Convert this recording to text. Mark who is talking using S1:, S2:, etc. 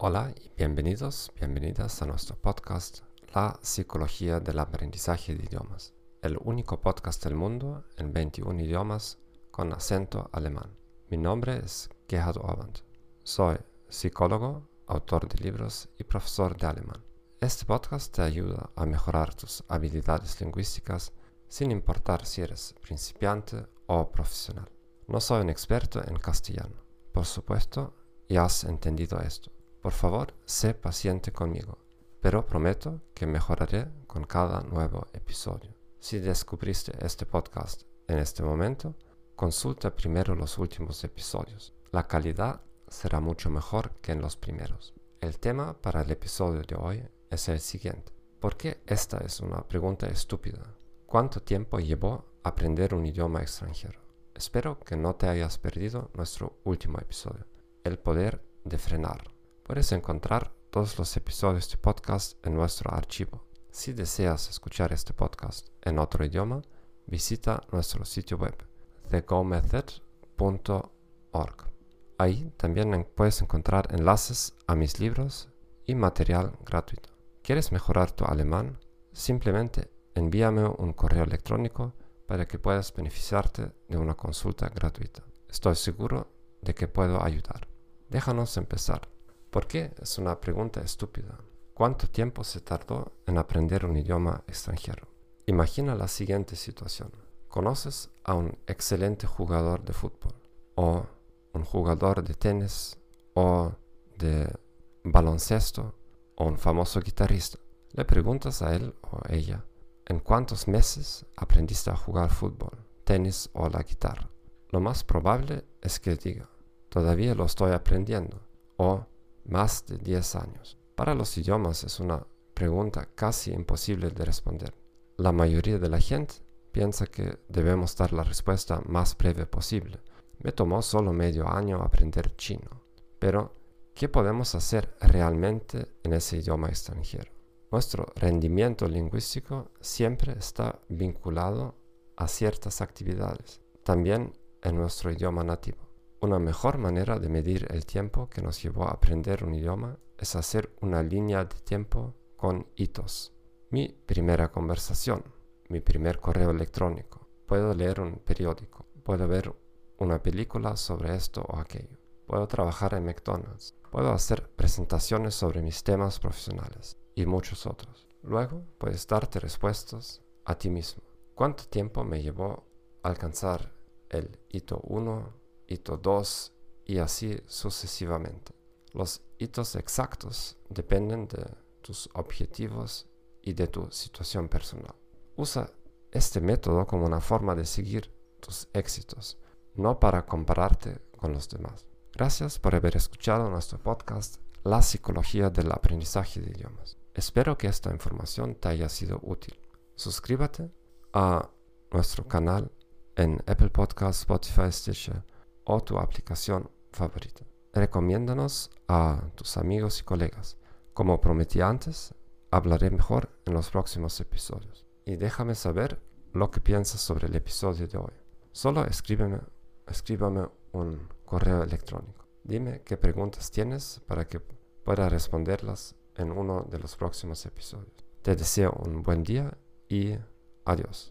S1: Hola y bienvenidos, bienvenidas a nuestro podcast La psicología del aprendizaje de idiomas, el único podcast del mundo en 21 idiomas con acento alemán. Mi nombre es Gerhard Orband. Soy psicólogo, autor de libros y profesor de alemán. Este podcast te ayuda a mejorar tus habilidades lingüísticas sin importar si eres principiante o profesional. No soy un experto en castellano. Por supuesto, ya has entendido esto. Por favor, sé paciente conmigo, pero prometo que mejoraré con cada nuevo episodio. Si descubriste este podcast en este momento, consulta primero los últimos episodios. La calidad será mucho mejor que en los primeros. El tema para el episodio de hoy es el siguiente. ¿Por qué esta es una pregunta estúpida? ¿Cuánto tiempo llevó aprender un idioma extranjero? Espero que no te hayas perdido nuestro último episodio, el poder de frenar. Puedes encontrar todos los episodios de podcast en nuestro archivo. Si deseas escuchar este podcast en otro idioma, visita nuestro sitio web thegomethod.org. Ahí también puedes encontrar enlaces a mis libros y material gratuito. ¿Quieres mejorar tu alemán? Simplemente envíame un correo electrónico para que puedas beneficiarte de una consulta gratuita. Estoy seguro de que puedo ayudar. Déjanos empezar. ¿Por qué? Es una pregunta estúpida. ¿Cuánto tiempo se tardó en aprender un idioma extranjero? Imagina la siguiente situación. Conoces a un excelente jugador de fútbol o un jugador de tenis o de baloncesto o un famoso guitarrista. Le preguntas a él o ella en cuántos meses aprendiste a jugar fútbol, tenis o la guitarra. Lo más probable es que diga, todavía lo estoy aprendiendo o más de 10 años. Para los idiomas es una pregunta casi imposible de responder. La mayoría de la gente piensa que debemos dar la respuesta más breve posible. Me tomó solo medio año aprender chino. Pero, ¿qué podemos hacer realmente en ese idioma extranjero? Nuestro rendimiento lingüístico siempre está vinculado a ciertas actividades, también en nuestro idioma nativo. Una mejor manera de medir el tiempo que nos llevó a aprender un idioma es hacer una línea de tiempo con hitos. Mi primera conversación, mi primer correo electrónico, puedo leer un periódico, puedo ver una película sobre esto o aquello, puedo trabajar en McDonald's, puedo hacer presentaciones sobre mis temas profesionales y muchos otros. Luego puedes darte respuestas a ti mismo. ¿Cuánto tiempo me llevó alcanzar el hito 1, hito 2 y así sucesivamente? Los hitos exactos dependen de tus objetivos y de tu situación personal. Usa este método como una forma de seguir tus éxitos, no para compararte con los demás. Gracias por haber escuchado nuestro podcast La psicología del aprendizaje de idiomas. Espero que esta información te haya sido útil. Suscríbete a nuestro canal en Apple Podcasts, Spotify, Stitcher o tu aplicación favorita. Recomiéndanos a tus amigos y colegas. Como prometí antes, hablaré mejor en los próximos episodios. Y déjame saber lo que piensas sobre el episodio de hoy. Solo escríbeme, escríbame un correo electrónico. Dime qué preguntas tienes para que pueda responderlas en uno de los próximos episodios. Te deseo un buen día y adiós.